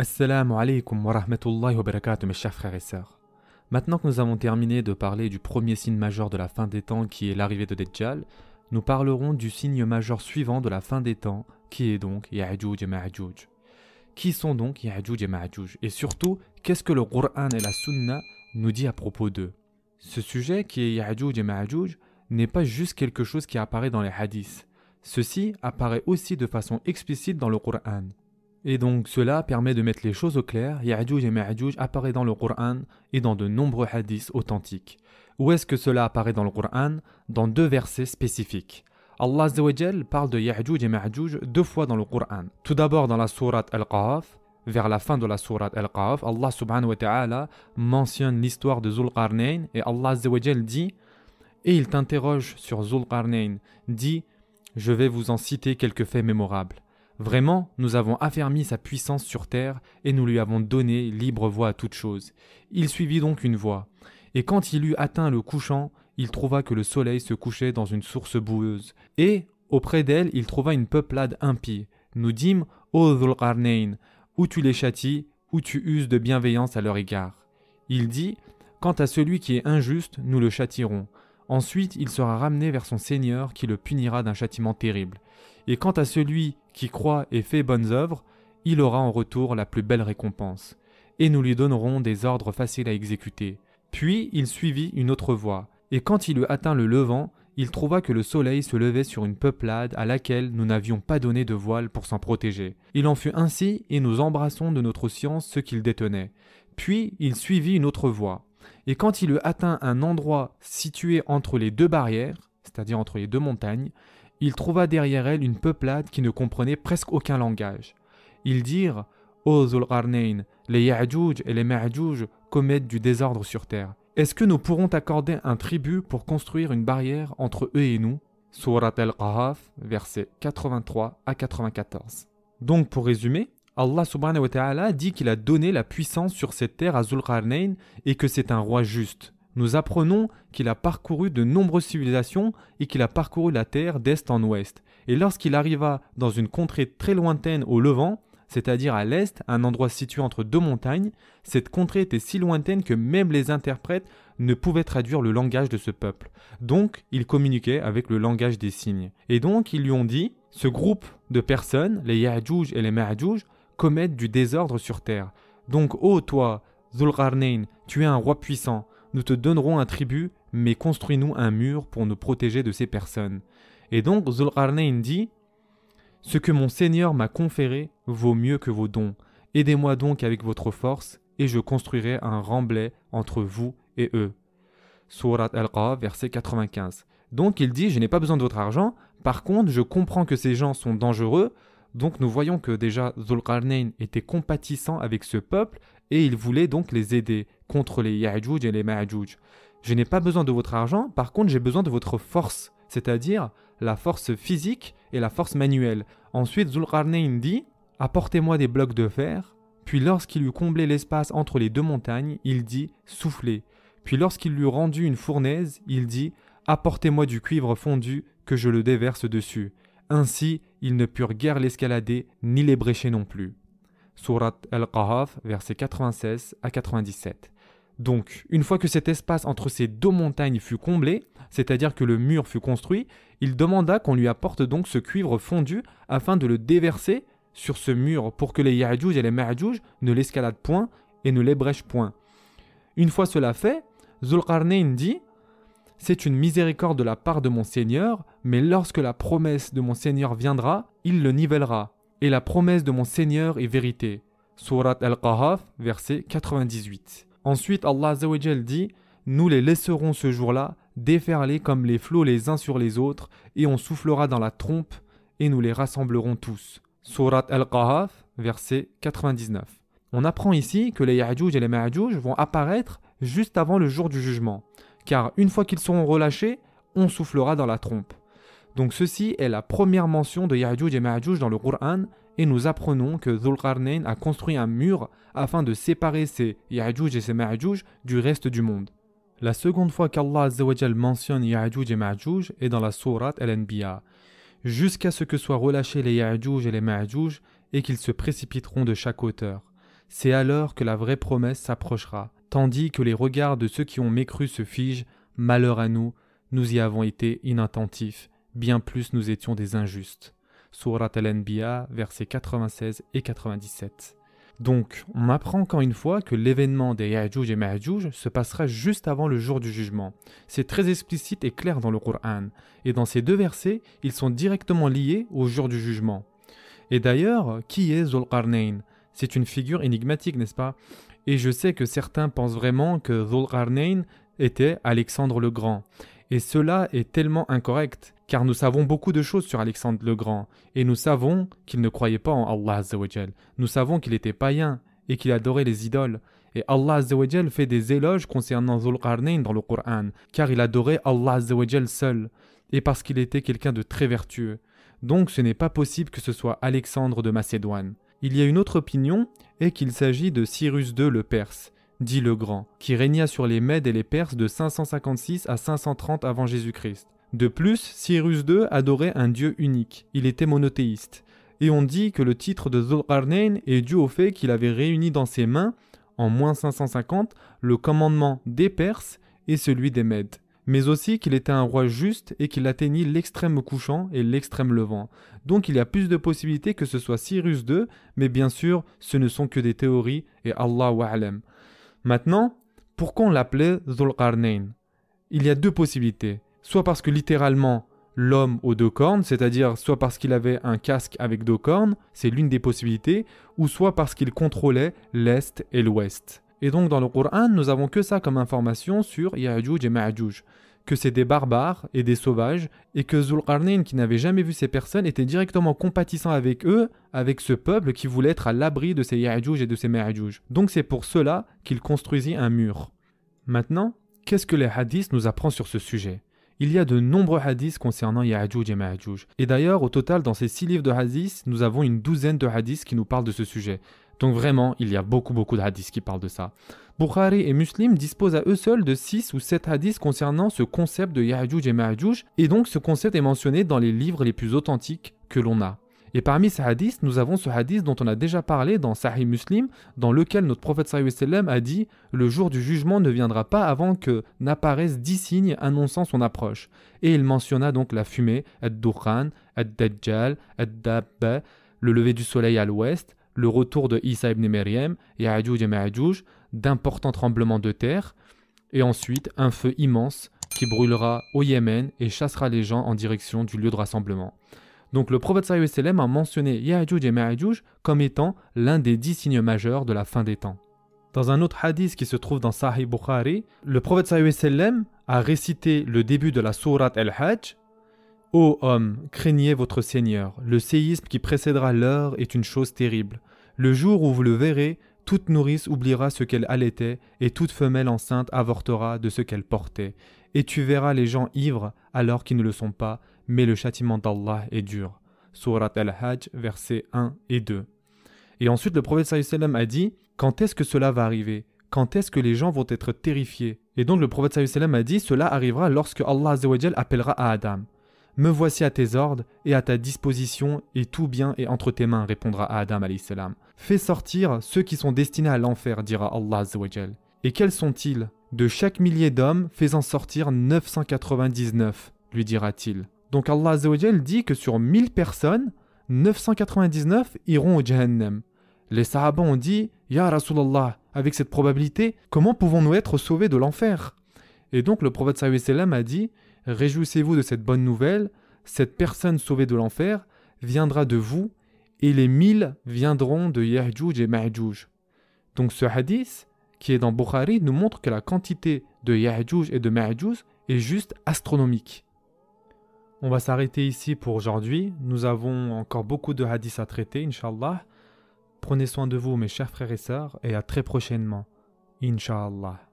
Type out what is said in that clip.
Assalamu alaikum wa rahmatullahi wa barakatuh mes chers frères et sœurs. Maintenant que nous avons terminé de parler du premier signe majeur de la fin des temps qui est l'arrivée de Dajjal, nous parlerons du signe majeur suivant de la fin des temps qui est donc Ya'juj et Ma'juj. Qui sont donc Ya'juj et Ma'juj? Et surtout, qu'est-ce que le Qur'an et la Sunna nous dit à propos d'eux? Ce sujet qui est Ya'juj et Ma'juj n'est pas juste quelque chose qui apparaît dans les hadiths. Ceci apparaît aussi de façon explicite dans le Qur'an. Et donc cela permet de mettre les choses au clair. Ya'juj et Ma'juj apparaît dans le Coran et dans de nombreux hadiths authentiques. Où est-ce que cela apparaît dans le Coran Dans deux versets spécifiques. Allah parle de Ya'juj et Ma'juj deux fois dans le Coran. Tout d'abord dans la sourate Al-Qaf, vers la fin de la sourate Al-Qaf, Allah subhanahu wa ta'ala mentionne l'histoire de Zulqarnain et Allah dit et il t'interroge sur Zulqarnain, dit Je vais vous en citer quelques faits mémorables. Vraiment, nous avons affermi sa puissance sur terre et nous lui avons donné libre voie à toute chose. Il suivit donc une voie. Et quand il eut atteint le couchant, il trouva que le soleil se couchait dans une source boueuse. Et, auprès d'elle, il trouva une peuplade impie. Nous dîmes, Ô Dhulqarnain, ou tu les châties, ou tu uses de bienveillance à leur égard. Il dit, Quant à celui qui est injuste, nous le châtirons. Ensuite, il sera ramené vers son Seigneur qui le punira d'un châtiment terrible. Et quant à celui qui croit et fait bonnes œuvres, il aura en retour la plus belle récompense, et nous lui donnerons des ordres faciles à exécuter. Puis il suivit une autre voie, et quand il eut atteint le levant, il trouva que le soleil se levait sur une peuplade à laquelle nous n'avions pas donné de voile pour s'en protéger. Il en fut ainsi, et nous embrassons de notre science ce qu'il détenait. Puis il suivit une autre voie, et quand il eut atteint un endroit situé entre les deux barrières, c'est-à-dire entre les deux montagnes, il trouva derrière elle une peuplade qui ne comprenait presque aucun langage. Ils dirent Ô Zulqarnain, les Ya'juj et les Ma'juj commettent du désordre sur terre. Est-ce que nous pourrons accorder un tribut pour construire une barrière entre eux et nous? Surat al-Qahaf, versets 83 à 94. Donc pour résumer, Allah subhanahu wa ta'ala dit qu'il a donné la puissance sur cette terre à Zulqarnain et que c'est un roi juste nous apprenons qu'il a parcouru de nombreuses civilisations et qu'il a parcouru la terre d'est en ouest. Et lorsqu'il arriva dans une contrée très lointaine au Levant, c'est-à-dire à, l'est, un endroit situé entre deux montagnes, cette contrée était si lointaine que même les interprètes ne pouvaient traduire le langage de ce peuple. Donc, il communiquait avec le langage des signes. Et donc, ils lui ont dit, ce groupe de personnes, les Ya'juj et les Ma'juj, commettent du désordre sur terre. Donc, ô toi, Zulqarnain, tu es un roi puissant, nous te donnerons un tribut, mais construis-nous un mur pour nous protéger de ces personnes. Et donc Zulqarnain dit Ce que mon Seigneur m'a conféré vaut mieux que vos dons. Aidez-moi donc avec votre force, et je construirai un remblai entre vous et eux. Surat Al-Qaf, verset 95. Donc il dit Je n'ai pas besoin de votre argent, par contre, je comprends que ces gens sont dangereux, donc nous voyons que déjà Zulqarnain était compatissant avec ce peuple et il voulait donc les aider contre les Ya'juj et les Ma'juj. Je n'ai pas besoin de votre argent, par contre j'ai besoin de votre force, c'est-à-dire la force physique et la force manuelle. Ensuite Zulqarnain dit Apportez-moi des blocs de fer. Puis lorsqu'il eut comblé l'espace entre les deux montagnes, il dit Soufflez. Puis lorsqu'il lui rendu une fournaise, il dit Apportez-moi du cuivre fondu, que je le déverse dessus. Ainsi, ils ne purent guère l'escalader, ni l'ébrécher non plus. Surat Al-Qahaf, versets 96 à 97. Donc, une fois que cet espace entre ces deux montagnes fut comblé, c'est-à-dire que le mur fut construit, il demanda qu'on lui apporte donc ce cuivre fondu afin de le déverser sur ce mur pour que les Ya'juj et les Ma'juj ne l'escaladent point et ne l'ébrèchent point. Une fois cela fait, Zulqarnain dit C'est une miséricorde de la part de mon Seigneur, mais lorsque la promesse de mon Seigneur viendra, il le nivellera et la promesse de mon Seigneur est vérité. Surat Al-Qahaf, verset 98. Ensuite, Allah dit Nous les laisserons ce jour-là déferler comme les flots les uns sur les autres, et on soufflera dans la trompe, et nous les rassemblerons tous. Surat Al-Qahaf, verset 99. On apprend ici que les Ya'juj et les Ma'juj vont apparaître juste avant le jour du jugement, car une fois qu'ils seront relâchés, on soufflera dans la trompe. Donc ceci est la première mention de Ya'juj et Ma'juj dans le Qur'an et nous apprenons que Zulqarnain a construit un mur afin de séparer ces Ya'juj et ces Ma'juj du reste du monde. La seconde fois qu'Allah mentionne Ya'juj et Ma'juj est dans la sourate Al-Anbiya, jusqu'à ce que soient relâchés les Ya'juj et les Ma'juj et qu'ils se précipiteront de chaque hauteur. c'est alors que la vraie promesse s'approchera, tandis que les regards de ceux qui ont mécru se figent, malheur à nous, nous y avons été inattentifs, bien plus nous étions des injustes. Surat al-Anbiya, versets 96 et 97. Donc, on apprend encore une fois que l'événement des Ya'juj et Ma'juj se passera juste avant le jour du jugement. C'est très explicite et clair dans le Qur'an. Et dans ces deux versets, ils sont directement liés au jour du jugement. Et d'ailleurs, qui est Zulqarnain C'est une figure énigmatique, n'est-ce pas? Et je sais que certains pensent vraiment que Zulqarnain était Alexandre le Grand. Et cela est tellement incorrect, car nous savons beaucoup de choses sur Alexandre le Grand, et nous savons qu'il ne croyait pas en Allah Nous savons qu'il était païen et qu'il adorait les idoles. Et Allah fait des éloges concernant Zulqarnain dans le Coran, car il adorait Allah seul, et parce qu'il était quelqu'un de très vertueux. Donc ce n'est pas possible que ce soit Alexandre de Macédoine. Il y a une autre opinion, et qu'il s'agit de Cyrus II le Perse, dit le Grand, qui régna sur les Mèdes et les Perses de 556 à 530 avant Jésus-Christ. De plus, Cyrus II adorait un dieu unique, il était monothéiste, et on dit que le titre de Zulqarnain est dû au fait qu'il avait réuni dans ses mains, en moins 550, le commandement des Perses et celui des Mèdes, mais aussi qu'il était un roi juste et qu'il atteignit l'extrême couchant et l'extrême levant. Donc il y a plus de possibilités que ce soit Cyrus II, mais bien sûr, ce ne sont que des théories et Allah wa'alam. Maintenant, pourquoi on l'appelait Zulqarnain Il y a deux possibilités. Soit parce que littéralement l'homme aux deux cornes, c'est-à-dire soit parce qu'il avait un casque avec deux cornes, c'est l'une des possibilités, ou soit parce qu'il contrôlait l'Est et l'Ouest. Et donc dans le Coran, nous avons que ça comme information sur Ya'juj et Ma'juj, que c'est des barbares et des sauvages, et que Zulqarnain, qui n'avait jamais vu ces personnes, était directement compatissant avec eux avec ce peuple qui voulait être à l'abri de ces Ya'juj et de ces Ma'juj. Donc c'est pour cela qu'il construisit un mur. Maintenant, qu'est-ce que les hadiths nous apprennent sur ce sujet? Il y a de nombreux hadiths concernant Ya'juj et Ma'juj. Et d'ailleurs, au total, dans ces six livres de hadiths, nous avons une douzaine de hadiths qui nous parlent de ce sujet. Donc vraiment, il y a beaucoup beaucoup de hadiths qui parlent de ça. Bukhari et Muslim disposent à eux seuls de 6 ou 7 hadiths concernant ce concept de Ya'juj et Ma'juj, et donc ce concept est mentionné dans les livres les plus authentiques que l'on a. Et parmi ces hadiths, nous avons ce hadith dont on a déjà parlé dans Sahih Muslim, dans lequel notre prophète a dit Le jour du jugement ne viendra pas avant que n'apparaissent dix signes annonçant son approche. Et il mentionna donc la fumée, ad-Dukhan, ad-Dajjal, ad-Dabba, le lever du soleil à l'ouest, le retour de Isa ibn Maryam, Ya'juj et Ma'juj, d'importants tremblements de terre, et ensuite un feu immense qui brûlera au Yémen et chassera les gens en direction du lieu de rassemblement. Donc le prophète a mentionné Ya'juj et Ma'juj comme étant l'un des dix signes majeurs de la fin des temps. Dans un autre hadith qui se trouve dans Sahih Bukhari, le prophète a récité le début de la sourate Al-Hajj Ô homme, craignez votre Seigneur, le séisme qui précédera l'heure est une chose terrible. Le jour où vous le verrez, toute nourrice oubliera ce qu'elle allaitait, et toute femelle enceinte avortera de ce qu'elle portait. Et tu verras les gens ivres alors qu'ils ne le sont pas, mais le châtiment d'Allah est dur. Surat al-Hajj, versets 1 et 2. Et ensuite, le prophète a dit Quand est-ce que cela va arriver? Quand est-ce que les gens vont être terrifiés? Et donc, le prophète a dit Cela arrivera lorsque Allah appellera à Adam. Me voici à tes ordres et à ta disposition, et tout bien est entre tes mains, répondra Adam salam. Fais sortir ceux qui sont destinés à l'enfer, dira Allah. Et quels sont-ils? De chaque millier d'hommes, fais-en sortir 999, lui dira-t-il. Donc Allah dit que sur 1000 personnes, 999 iront au Jahannam. Les Sahaba ont dit Ya Rasulallah, avec cette probabilité, comment pouvons-nous être sauvés de l'enfer? Et donc le prophète a dit Réjouissez-vous de cette bonne nouvelle, cette personne sauvée de l'enfer viendra de vous, et les mille viendront de Yahjuj et Ma'juj. Donc ce hadith, qui est dans Bukhari, nous montre que la quantité de Yahjuj et de Ma'juj est juste astronomique. On va s'arrêter ici pour aujourd'hui. Nous avons encore beaucoup de hadiths à traiter, Inch'Allah. Prenez soin de vous, mes chers frères et sœurs, et à très prochainement. Inch'Allah.